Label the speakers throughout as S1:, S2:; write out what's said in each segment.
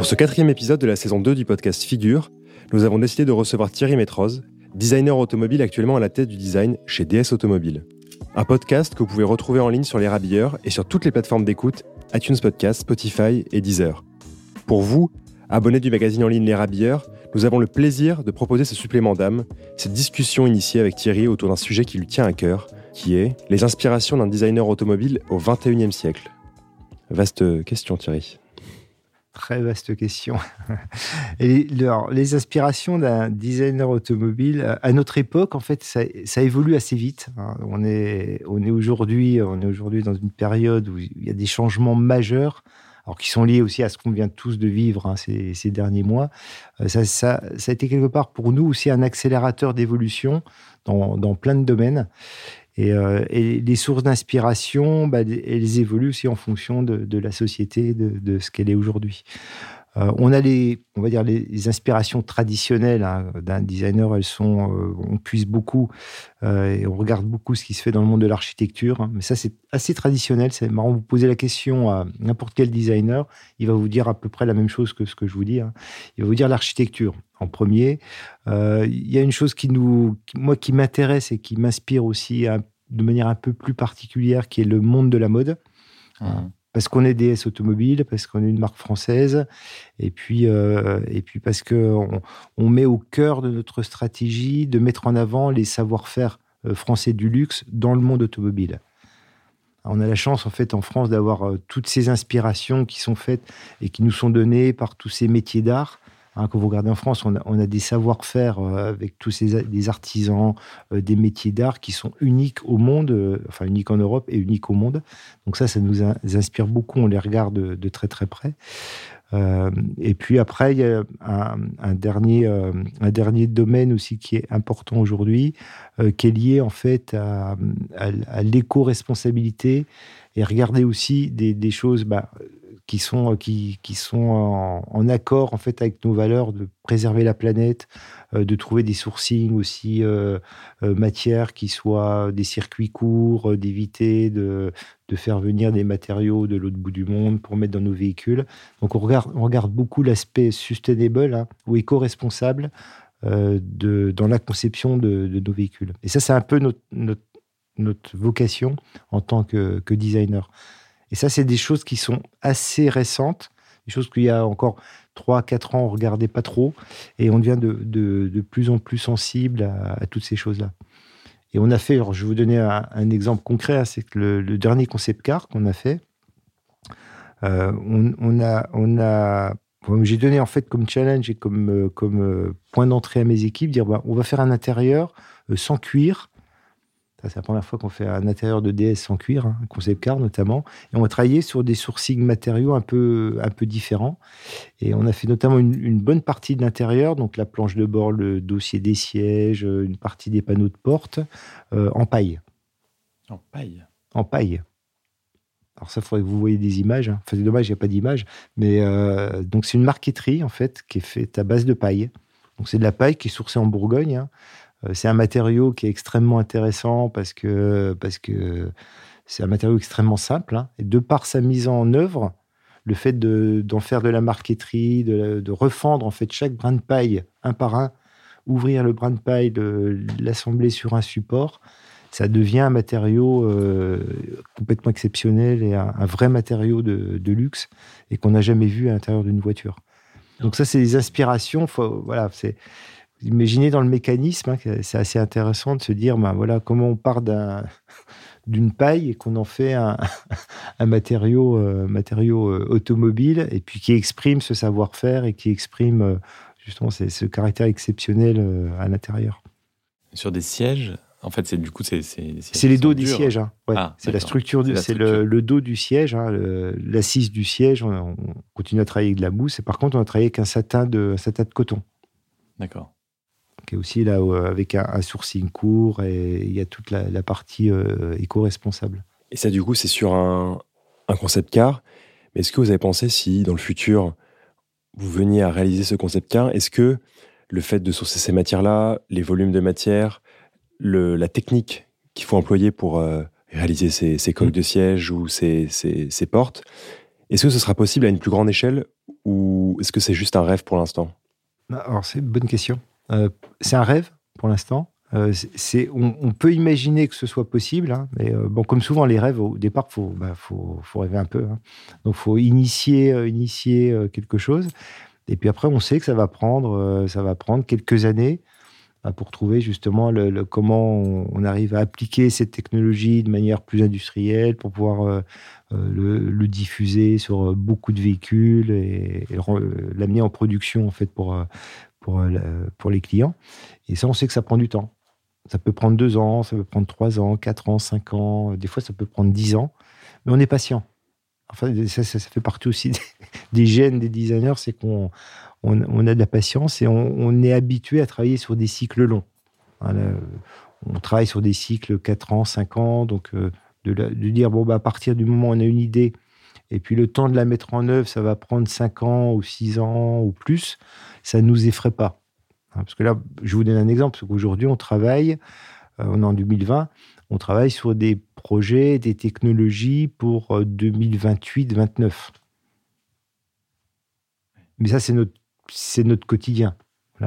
S1: Pour ce quatrième épisode de la saison 2 du podcast Figure, nous avons décidé de recevoir Thierry Métroz, designer automobile actuellement à la tête du design chez DS Automobile. Un podcast que vous pouvez retrouver en ligne sur les Rabilleurs et sur toutes les plateformes d'écoute iTunes Podcast, Spotify et Deezer. Pour vous, abonnés du magazine en ligne Les Rabilleurs, nous avons le plaisir de proposer ce supplément d'âme, cette discussion initiée avec Thierry autour d'un sujet qui lui tient à cœur, qui est les inspirations d'un designer automobile au XXIe siècle. Vaste question Thierry.
S2: Très vaste question. Les inspirations d'un designer automobile, à notre époque, en fait, ça, évolue assez vite. Hein. On est, on est aujourd'hui, dans une période où il y a des changements majeurs, alors qui sont liés aussi à ce qu'on vient tous de vivre hein, ces, derniers mois. Euh, ça, a été quelque part pour nous aussi un accélérateur d'évolution dans plein de domaines. Euh, et, les sources d'inspiration, bah, elles évoluent aussi en fonction de, la société, de, ce qu'elle est aujourd'hui. Euh, on a les, on va dire les, inspirations traditionnelles hein, d'un designer. Elles sont, euh, on puise beaucoup et on regarde beaucoup ce qui se fait dans le monde de l'architecture. Hein. mais ça, c'est assez traditionnel. C'est marrant. Vous posez la question à n'importe quel designer, il va vous dire à peu près la même chose que ce que je vous dis. Hein. Il va vous dire l'architecture en premier. Il y a une chose qui nous, moi, qui m'intéresse et qui m'inspire aussi de manière un peu plus particulière, qui est le monde de la mode. Mmh. Parce qu'on est DS Automobile, parce qu'on est une marque française, et puis, euh, et puis parce qu'on on met au cœur de notre stratégie de mettre en avant les savoir-faire euh, français du luxe dans le monde automobile. On a la chance, en fait, en France, d'avoir euh, toutes ces inspirations qui sont faites et qui nous sont données par tous ces métiers d'art Hein, quand vous regardez en France, on a, des savoir-faire euh, avec tous ces des artisans, euh, des métiers d'art qui sont uniques au monde, euh, enfin uniques en Europe et uniques au monde. Donc ça, ça nous, inspire beaucoup. On les regarde de, très très près. et puis après, il y a un, dernier, un dernier domaine aussi qui est important aujourd'hui, qui est lié en fait à, l'éco-responsabilité et regarder aussi des, choses. Bah, qui sont, euh, qui, qui sont en, accord en fait avec nos valeurs de préserver la planète, euh, de trouver des sourcings aussi euh, matières qui soient des circuits courts, d'éviter de, de, faire venir des matériaux de l'autre bout du monde pour mettre dans nos véhicules. Donc on regarde, on regarde beaucoup l'aspect sustainable hein, ou éco-responsable dans la conception de, de, nos véhicules. Et ça, c'est un peu notre, notre, notre vocation en tant que, que designer. Et ça, c'est des choses qui sont assez récentes, des choses qu'il y a encore 3-4 ans, on ne regardait pas trop, et on devient de, plus en plus sensible à, toutes ces choses-là. Et on a fait, je vais vous donner un, exemple concret, hein, c'est que le, dernier concept car qu'on a fait, euh, on, a, j'ai donné en fait comme challenge et comme, euh, euh, point d'entrée à mes équipes, dire bah, on va faire un intérieur sans cuir, c'est la première fois qu'on fait un intérieur de DS sans cuir, un hein, concept car notamment. Et on a travaillé sur des sourcings matériaux un peu, un peu différents. Et on a fait notamment une, bonne partie de l'intérieur, donc la planche de bord, le dossier des sièges, une partie des panneaux de porte, euh, en paille.
S1: En paille
S2: En paille. Alors ça, il faudrait que vous voyez des images. Hein. Enfin, c'est dommage, il n'y a pas d'image. Mais euh, donc c'est une marqueterie, en fait, qui est faite à base de paille. Donc c'est de la paille qui est sourcée en Bourgogne. Hein. Euh, c'est un matériau qui est extrêmement intéressant parce que parce que c'est un matériau extrêmement simple. Hein. et de par sa mise en œuvre, le fait d'en faire de la marqueterie, de, refendre en fait chaque brin de paille un par un, ouvrir le brin de paille, l'assembler sur un support, ça devient un matériau euh, complètement exceptionnel et un, vrai matériau de, luxe et qu'on n'a jamais vu à l'intérieur d'une voiture. Donc ça, c'est des inspirations. Voilà, c'est imaginez dans le mécanisme, hein, c'est assez intéressant de se dire, ben voilà, comment on part d'une paille et qu'on en fait un, matériau, euh, matériau euh, automobile, et puis qui exprime ce savoir-faire et qui exprime euh, justement ce caractère exceptionnel à l'intérieur.
S1: Sur des sièges en fait, c'est du coup, c'est
S2: c'est les dos des sièges. Hein. Ah, c'est la structure, c'est le, dos du siège, hein, l'assise du siège. On, continue à travailler avec de la mousse. Et par contre, on a travaillé avec un satin de, un satin de coton.
S1: D'accord
S2: qui est aussi là avec un, sourcing court et il y a toute la, partie euh, éco-responsable.
S1: Et ça, du coup, c'est sur un, concept car. Mais est-ce que vous avez pensé si, dans le futur, vous veniez à réaliser ce concept car, est-ce que le fait de sourcer ces matières-là, les volumes de matière, le, la technique qu'il faut employer pour euh, réaliser ces, ces coques mm. de siège ou ces, ces, portes, est-ce que ce sera possible à une plus grande échelle ou est-ce que c'est juste un rêve pour l'instant?
S2: Alors, c'est une bonne question. C'est un rêve pour l'instant. Euh, on, peut imaginer que ce soit possible, hein, mais euh, bon, comme souvent les rêves, au départ, bah, faut, faut, rêver un peu. Hein. Donc, faut initier, euh, quelque chose. Et puis après, on sait que ça va prendre, quelques années bah, pour trouver justement comment on, arrive à appliquer cette technologie de manière plus industrielle, pour pouvoir le, diffuser sur beaucoup de véhicules et, et l'amener en production en fait pour, pour, pour les clients. Et ça, on sait que ça prend du temps. Ça peut prendre deux ans, ça peut prendre trois ans, quatre ans, cinq ans, des fois ça peut prendre dix ans, mais on est patient. Enfin, ça, ça, fait partie aussi des, gènes des designers, c'est qu'on on, a de la patience et on, est habitué à travailler sur des cycles longs. on travaille sur des cycles quatre ans, cinq ans, donc euh, de, de, dire, bon, bah, à partir du moment où on a une idée, et puis le temps de la mettre en œuvre, ça va prendre cinq ans ou six ans ou plus, ça ne nous effraie pas. Hein, parce que là, je vous donne un exemple, parce qu'aujourd'hui, on travaille, euh, on est en 2020, on travaille sur des projets, des technologies pour 2028-29. Euh, Mais ça, c'est notre, c'est notre quotidien.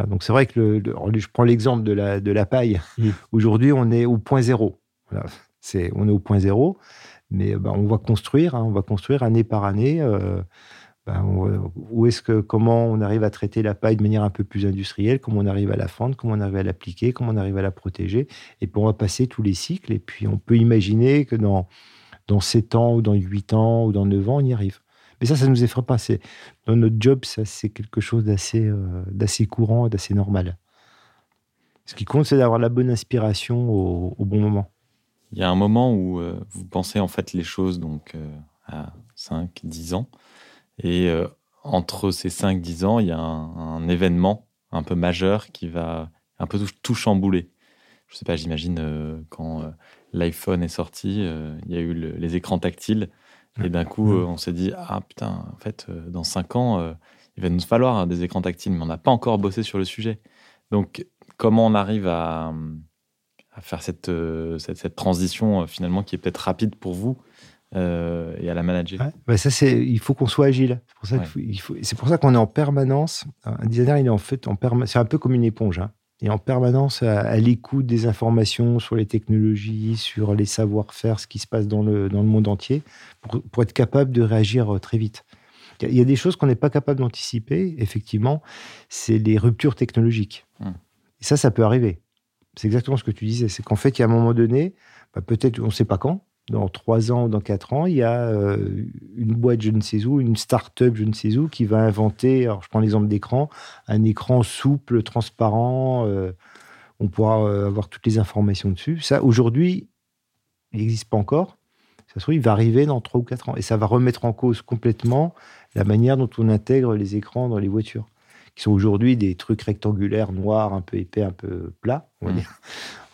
S2: Donc c'est vrai que le, je prends l'exemple de la, de la paille. Mmh. Aujourd'hui, on est au point zéro. C'est, on est au point zéro, mais ben, on va construire, hein, on va construire année par année. Euh, ben, où est-ce que, comment on arrive à traiter la paille de manière un peu plus industrielle, comment on arrive à la fendre, comment on arrive à l'appliquer, comment on arrive à la protéger. Et puis on va passer tous les cycles. Et puis on peut imaginer que dans, dans 7 ans ou dans 8 ans ou dans 9 ans, on y arrive. Mais ça, ça ne nous effraie pas. Dans notre job, ça, c'est quelque chose d'assez, euh, d'assez courant, d'assez normal. Ce qui compte, c'est d'avoir la bonne inspiration au, bon moment.
S3: Il y a un moment où euh, vous pensez en fait les choses donc euh, à 5, 10 ans. Et euh, entre ces 5-10 ans, il y a un, événement un peu majeur qui va un peu tout, chambouler. Je sais pas, j'imagine quand l'iPhone est sorti, il y a eu les écrans tactiles. Et d'un coup, on s'est dit, ah putain, en fait, dans 5 ans, il va nous falloir hein, des écrans tactiles, mais on n'a pas encore bossé sur le sujet. Donc, comment on arrive à, à faire cette, cette, cette, transition finalement qui est peut-être rapide pour vous euh, et à la manager.
S2: Bah, ça, c'est, il faut qu'on soit agile. C'est pour ça, faut, c'est pour ça qu'on est en permanence. Un designer, il est en fait en permanence. C'est un peu comme une éponge. Hein. Il est en permanence à, l'écoute des informations sur les technologies, sur les savoir-faire, ce qui se passe dans le, dans le monde entier, pour, pour être capable de réagir euh, très vite. Il y a des choses qu'on n'est pas capable d'anticiper, effectivement, c'est les ruptures technologiques. Hum. Et ça, ça peut arriver. C'est exactement ce que tu disais. C'est qu'en fait, il y a un moment donné, bah, peut-être, on ne sait pas quand, dans trois ans ou dans quatre ans, il y a euh, une boîte je ne sais où, une start-up je ne sais où qui va inventer, alors je prends l'exemple d'écran, un écran souple, transparent, euh, on pourra euh, avoir toutes les informations dessus. Ça, aujourd'hui, il n'existe pas encore. Ça se trouve, il va arriver dans trois ou quatre ans. Et ça va remettre en cause complètement la manière dont on intègre les écrans dans les voitures qui sont aujourd'hui des trucs rectangulaires, noirs, un peu épais, un peu plats, on va mmh. dire.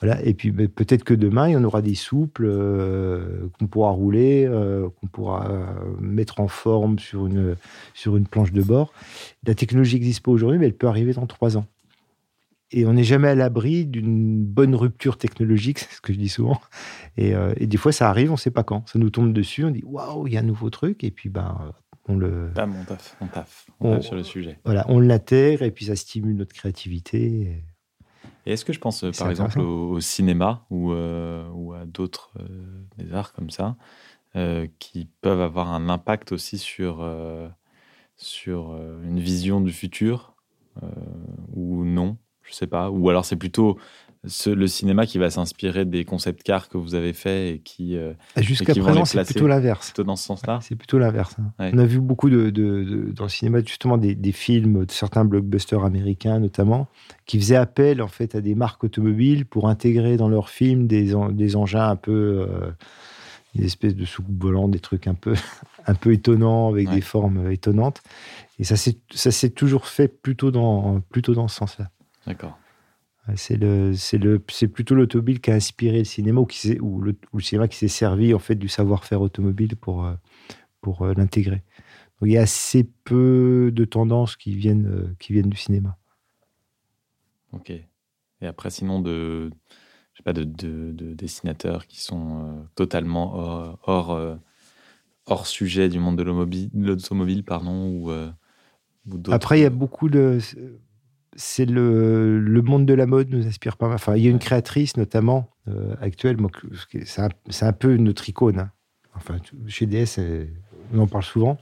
S2: Voilà. Et puis peut-être que demain, il y en aura des souples euh, qu'on pourra rouler, euh, qu'on pourra euh, mettre en forme sur une, sur une planche de bord. La technologie n'existe pas aujourd'hui, mais elle peut arriver dans trois ans. Et on n'est jamais à l'abri d'une bonne rupture technologique, c'est ce que je dis souvent. Et, et des fois, ça arrive, on ne sait pas quand. Ça nous tombe dessus, on dit waouh, il y a un nouveau truc, et puis ben, on le.
S3: on taffe, on taffe, on, sur le sujet.
S2: Voilà, on l'intègre, et puis ça stimule notre créativité.
S3: Et est-ce que je pense, euh, par exemple, au, cinéma ou, euh, ou à d'autres euh, des arts comme ça, qui peuvent avoir un impact aussi sur, sur une vision du futur ou non? Je sais pas. Ou alors c'est plutôt le cinéma qui va s'inspirer des concept cars que vous avez fait et qui
S2: euh, jusqu'à présent c'est plutôt l'inverse.
S3: dans ce sens-là
S2: c'est plutôt l'inverse hein. on a vu beaucoup de, dans le cinéma justement des, films de certains blockbusters américains notamment qui faisaient appel en fait à des marques automobiles pour intégrer dans leurs films des, des engins un peu euh, des espèces de soucoupes volantes des trucs un peu un peu étonnants avec des formes étonnantes. Et ça ça s'est toujours fait plutôt dans plutôt dans ce sens-là.
S3: D'accord
S2: c'est le, c'est le, c'est plutôt l'automobile qui a inspiré le cinéma ou, qui ou, le, ou le cinéma qui s'est servi en fait du savoir-faire automobile pour, euh, pour euh, l'intégrer. Donc il y a assez peu de tendances qui viennent, euh, qui viennent du cinéma.
S3: Ok. Et après, sinon, de, je sais pas, de, de, dessinateurs qui sont totalement hors, hors, hors, sujet du monde de l'automobile, pardon, ou
S2: Après, il y a beaucoup de. C'est le, le, monde de la mode nous inspire pas mal. Enfin, il y a une créatrice notamment euh, actuelle, c'est un, un, peu notre icône. Hein. Enfin, chez DS, on en parle souvent,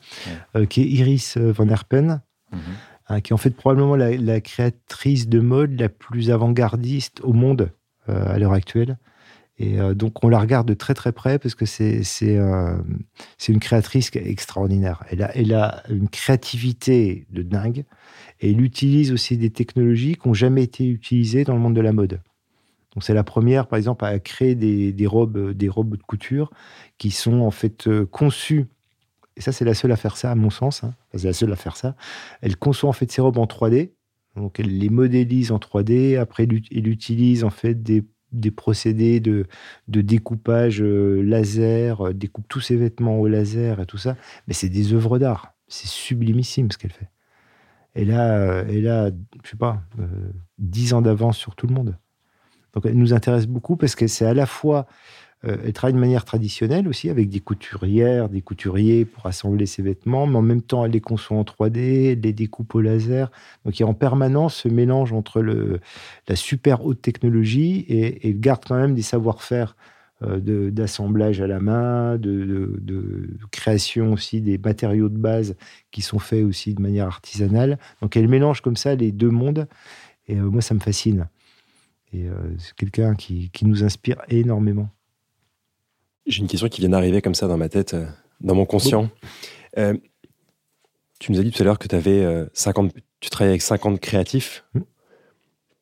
S2: euh, qui est Iris euh, Van Herpen, hein, qui est en fait probablement la, créatrice de mode la plus avant-gardiste au monde à l'heure actuelle. Et euh, donc, on la regarde de très très près parce que c'est euh, une créatrice extraordinaire. Elle a, elle a une créativité de dingue et elle utilise aussi des technologies qui n'ont jamais été utilisées dans le monde de la mode. Donc, c'est la première, par exemple, à créer des, des, robes, des robes de couture qui sont en fait euh, conçues. Et ça, c'est la seule à faire ça, à mon sens. Hein. c'est la seule à faire ça. Elle conçoit en fait ses robes en 3D. Donc, elle les modélise en 3D. Après, elle utilise en fait des des procédés de, découpage euh, laser, euh, découpe tous ses vêtements au laser et tout ça. Mais c'est des œuvres d'art. C'est sublimissime ce qu'elle fait. Elle a, euh, elle a, je sais pas, dix ans d'avance sur tout le monde. Donc elle nous intéresse beaucoup parce que c'est à la fois euh, elle travaille de manière traditionnelle aussi, avec des couturières, des couturiers pour assembler ses vêtements, mais en même temps, elle les conçoit en 3D, elle les découpe au laser. Donc il y a en permanence ce mélange entre la super haute technologie et, elle garde quand même des savoir-faire euh, d'assemblage à la main, de, création aussi des matériaux de base qui sont faits aussi de manière artisanale. Donc elle mélange comme ça les deux mondes, et euh, moi ça me fascine. Et c'est quelqu'un qui nous inspire énormément.
S1: J'ai une question qui vient d'arriver comme ça dans ma tête, euh, dans mon conscient. Euh, tu nous as dit tout à l'heure que tu avais 50, euh, tu travaillais avec 50 créatifs. Mmh.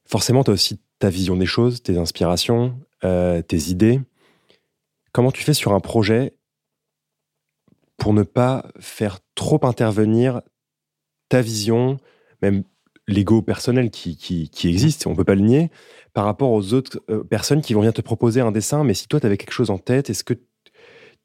S1: Forcément, tu as aussi ta vision des choses, tes inspirations, tes idées. Comment tu fais sur un projet pour ne pas faire trop intervenir ta vision, même l'ego personnel qui, qui, qui, existe, on ne peut pas le nier, par rapport aux autres euh, personnes qui vont venir te proposer un dessin. Mais si toi, tu avais quelque chose en tête, est-ce que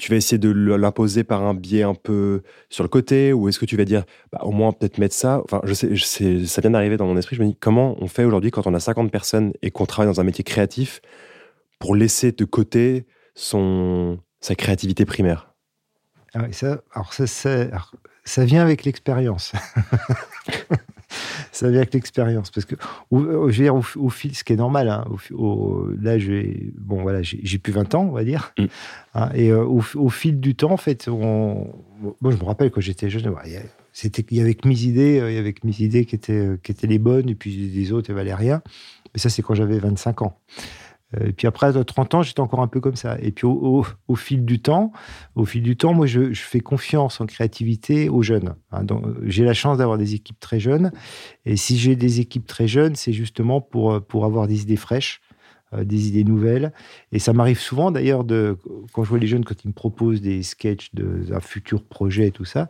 S1: tu vas essayer de l'imposer par un biais un peu sur le côté ou est-ce que tu vas dire bah, au moins peut-être mettre ça Enfin, je sais, je sais ça vient d'arriver dans mon esprit. Je me dis comment on fait aujourd'hui quand on a 50 personnes et qu'on travaille dans un métier créatif pour laisser de côté son, sa créativité primaire?
S2: Ah ça, alors ça, ça vient avec l'expérience. ça vient avec l'expérience. Parce que, je veux dire, au, fil, ce qui est normal, hein, au, là, j'ai, bon, voilà, plus 20 ans, on va dire. Mm. Hein, et euh, au, fil du temps, en fait, on, moi, je me rappelle quand j'étais jeune, c'était, il y avait que mes idées, euh, il y avait que mes idées qui étaient, qui étaient les bonnes, et puis les autres, elles valaient rien. Mais ça, c'est quand j'avais 25 ans. Euh, puis après, à 30 ans, j'étais encore un peu comme ça. Et puis au, fil du temps, au fil du temps, moi, je, fais confiance en créativité aux jeunes. Hein. j'ai la chance d'avoir des équipes très jeunes. Et si j'ai des équipes très jeunes, c'est justement pour, pour avoir des idées fraîches, euh, des idées nouvelles. Et ça m'arrive souvent, d'ailleurs, de, quand je vois les jeunes, quand ils me proposent des sketchs d'un futur projet et tout ça,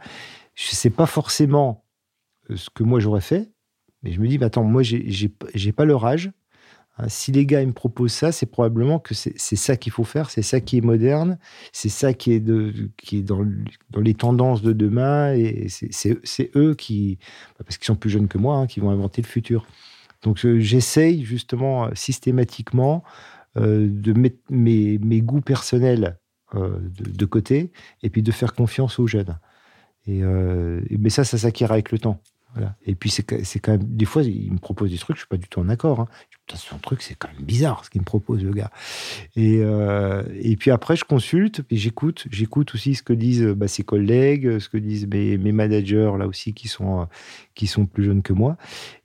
S2: je ne sais pas forcément euh, ce que moi j'aurais fait. Mais je me dis, bah, attends, moi, j'ai pas leur âge si les gars me proposent ça, c'est probablement que c'est ça qu'il faut faire, c'est ça qui est moderne, c'est ça qui est, dans, les tendances de demain, et c'est eux qui, bah, parce qu'ils sont plus jeunes que moi, hein, qui vont inventer le futur. Donc j'essaye justement systématiquement euh, de mettre mes, goûts personnels euh, de, côté, et puis de faire confiance aux jeunes. Et, euh, mais ça, ça s'acquiert avec le temps. Et puis, c'est quand même. Des fois, il me propose des trucs, je suis pas du tout en accord. Hein. Un truc, c'est quand même bizarre ce qu'il me propose, le gars. Et, euh, et puis après, je consulte et j'écoute. J'écoute aussi ce que disent bah, ses collègues, ce que disent mes, mes, managers, là aussi, qui sont, qui sont plus jeunes que moi.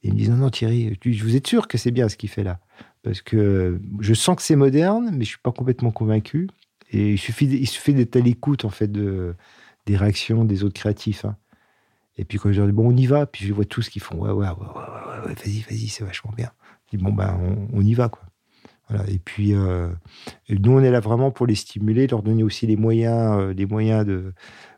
S2: Et ils me disent Non, non, Thierry, je vous êtes sûr que c'est bien ce qu'il fait là? Parce que je sens que c'est moderne, mais je suis pas complètement convaincu. Et il suffit, il suffit d'être à l'écoute, en fait, de, des réactions des autres créatifs. Hein. Et puis quand je leur dis, bon, on y va, puis je vois tout ce qu'ils font, ouais, ouais, ouais, ouais, ouais, vas-y, vas-y, c'est vachement bien. Dis, bon, ben, on, y va, quoi. Voilà. Et puis, euh, nous, on est là vraiment pour les stimuler, leur donner aussi les moyens, euh, moyens de,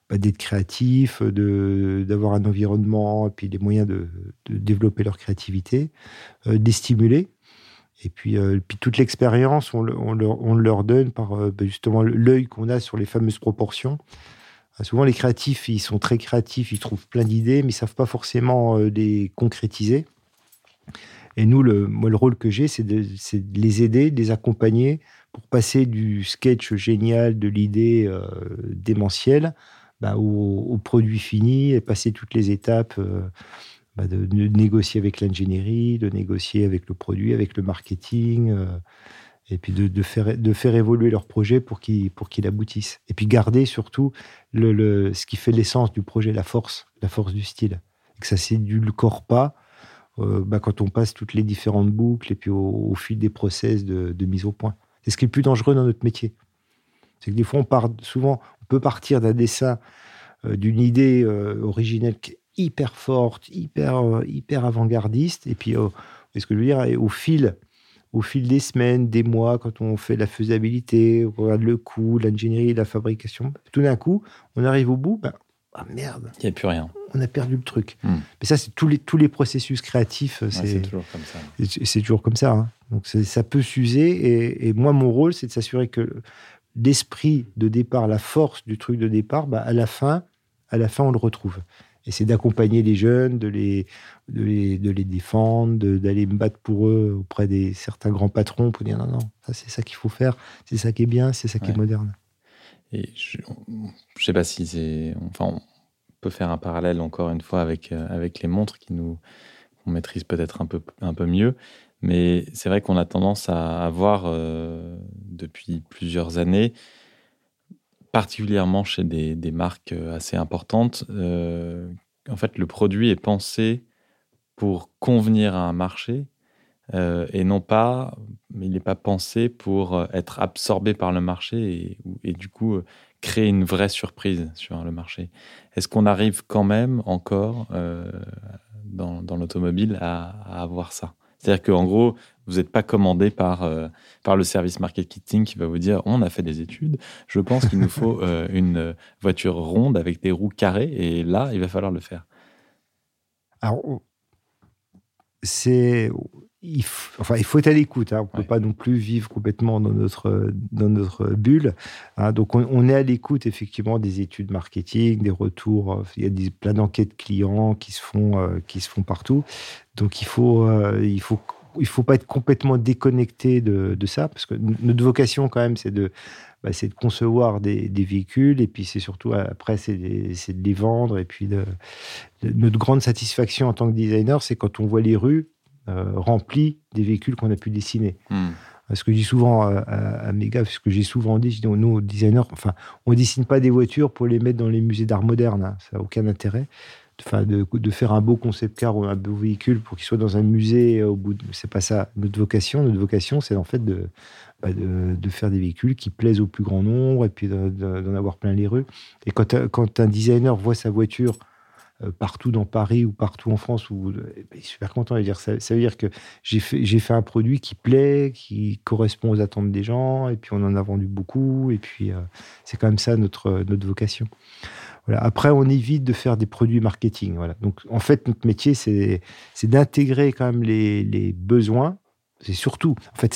S2: bah, d'être créatifs, de, d'avoir un environnement, et puis les moyens de, développer leur créativité, euh, les stimuler. Et puis, euh, puis toute l'expérience, on, on, leur, on, leur, donne par bah, justement l'œil qu'on a sur les fameuses proportions. Souvent, les créatifs, ils sont très créatifs, ils trouvent plein d'idées, mais ils savent pas forcément euh, les concrétiser. Et nous, le, rôle que j'ai, c'est de, les aider, de les accompagner pour passer du sketch génial, de l'idée euh, démentielle, bah, au, produit fini et passer toutes les étapes euh, bah, de, négocier avec l'ingénierie, de négocier avec le produit, avec le marketing, et puis de, faire, évoluer leur projet pour qu'il aboutisse. Et puis garder surtout ce qui fait l'essence du projet, la force, la force du style. Et que ça s'édulcore pas euh, bah, quand on passe toutes les différentes boucles et puis au, fil des process de, mise au point. C'est ce qui est le plus dangereux dans notre métier. C'est que des fois, on part souvent, on peut partir d'un dessin, euh, d'une idée euh, originelle qui est hyper forte, hyper, hyper avant-gardiste, et puis, ce que je veux dire, au fil, au fil des semaines, des mois, quand on fait la faisabilité, on regarde le coût, l'ingénierie, la fabrication, tout d'un coup, on arrive au bout, ben, ah merde.
S3: Il n'y a plus rien.
S2: On a perdu le truc. Hmm. Mais ça, c'est tous les, tous les processus créatifs.
S3: c'est toujours comme ça.
S2: C'est toujours comme ça. Hein. Donc ça peut s'user. Et, moi, mon rôle, c'est de s'assurer que l'esprit de départ, la force du truc de départ, bah, à la fin, à la fin, on le retrouve. Et c'est d'accompagner les jeunes, de les, de les, de les défendre, d'aller me battre pour eux auprès des certains grands patrons pour dire non, non, ça c'est ça qu'il faut faire, c'est ça qui est bien, c'est ça qui est moderne.
S3: Et je ne sais pas si c'est. On peut faire un parallèle encore une fois avec, euh, les montres qui nous qu'on maîtrise peut-être un peu, mieux. Mais c'est vrai qu'on a tendance à avoir euh, depuis plusieurs années, particulièrement chez des, marques euh, assez importantes, en fait, le produit est pensé pour convenir à un marché euh, et non pas, mais il n'est pas pensé pour euh, être absorbé par le marché et, du coup euh, créer une vraie surprise sur le marché. Est-ce qu'on arrive quand même encore dans, l'automobile à, avoir ça? C'est-à-dire qu'en gros, vous n'êtes pas commandé par, par le service marketing qui va vous dire on a fait des études, je pense qu'il nous faut une voiture ronde avec des roues carrées et là, il va falloir le faire.
S2: Alors, c'est il, faut, enfin, il faut être à l'écoute. Hein. On ne peut pas non plus vivre complètement dans notre, dans notre bulle. Hein. Donc, on, est à l'écoute, effectivement, des études marketing, des retours. Il y a des, plein d'enquêtes clients qui se, font, euh, qui se font partout. Donc, il faut, euh, il faut, il faut pas être complètement déconnecté de, de ça, parce que notre vocation, quand même, c'est de, bah, c'est de concevoir des, des, véhicules, et puis c'est surtout, après, c'est de les vendre. Et puis, de, notre grande satisfaction en tant que designer, c'est quand on voit les rues euh, rempli des véhicules qu'on a pu dessiner. Hmm. Ce que je dis souvent à, mes gars, ce que j'ai souvent dit, je dis, nous, designers, enfin, on dessine pas des voitures pour les mettre dans les musées d'art moderne. Hein. ça n'a aucun intérêt. Enfin, de, de, faire un beau concept car ou un beau véhicule pour qu'il soit dans un musée au bout. De... C'est pas ça notre vocation. Notre vocation, c'est en fait de, bah, de, de, faire des véhicules qui plaisent au plus grand nombre et puis d'en avoir plein les rues. Et quand, quand un designer voit sa voiture euh, partout dans Paris ou partout en France, où, eh ben, super content de dire ça. Veut dire que j'ai fait, fait un produit qui plaît, qui correspond aux attentes des gens, et puis on en a vendu beaucoup, et puis euh, c'est quand même ça notre, notre vocation. Voilà. Après, on évite de faire des produits marketing. Voilà. Donc, en fait, notre métier, c'est, d'intégrer quand même les, les besoins. C'est surtout, en fait,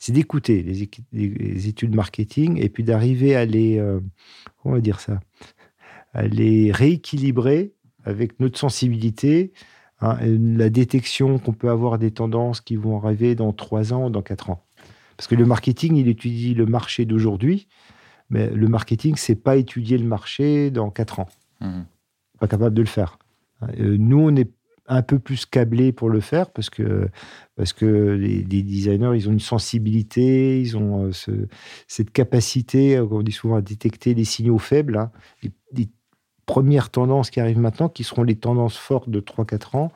S2: c'est d'écouter les, les, études marketing et puis d'arriver à les, euh, on va dire ça, à les rééquilibrer avec notre sensibilité, hein, la détection qu'on peut avoir des tendances qui vont arriver dans trois ans, dans quatre ans. Parce que le marketing, il étudie le marché d'aujourd'hui, mais le marketing, c'est pas étudier le marché dans quatre ans. Mmh. Pas capable de le faire. Nous, on est un peu plus câblés pour le faire parce que, parce que les, designers, ils ont une sensibilité, ils ont euh, cette capacité, on dit souvent, à détecter les signaux faibles, hein, premières tendances qui arrivent maintenant, qui seront les tendances fortes de 3-4 ans.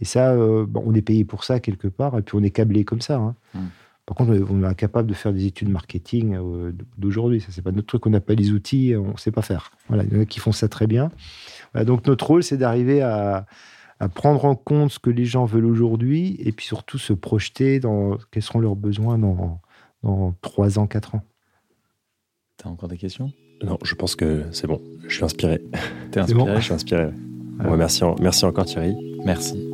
S2: Et ça, euh, on est payé pour ça quelque part, et puis on est câblé comme ça. Hein. Hmm. Par contre, on est incapable de faire des études marketing euh, d'aujourd'hui. Ça, c'est pas notre truc. On n'a pas les outils, on ne sait pas faire. Voilà, il y en a qui font ça très bien. donc notre rôle, c'est d'arriver à, prendre en compte ce que les gens veulent aujourd'hui, et puis surtout se projeter dans quels seront leurs besoins dans, dans 3 ans, 4 ans.
S3: Tu as encore des questions?
S1: Non, je pense que c'est bon. Je suis inspiré.
S3: T'es inspiré
S1: Je suis inspiré. merci, merci encore Thierry.
S3: Merci.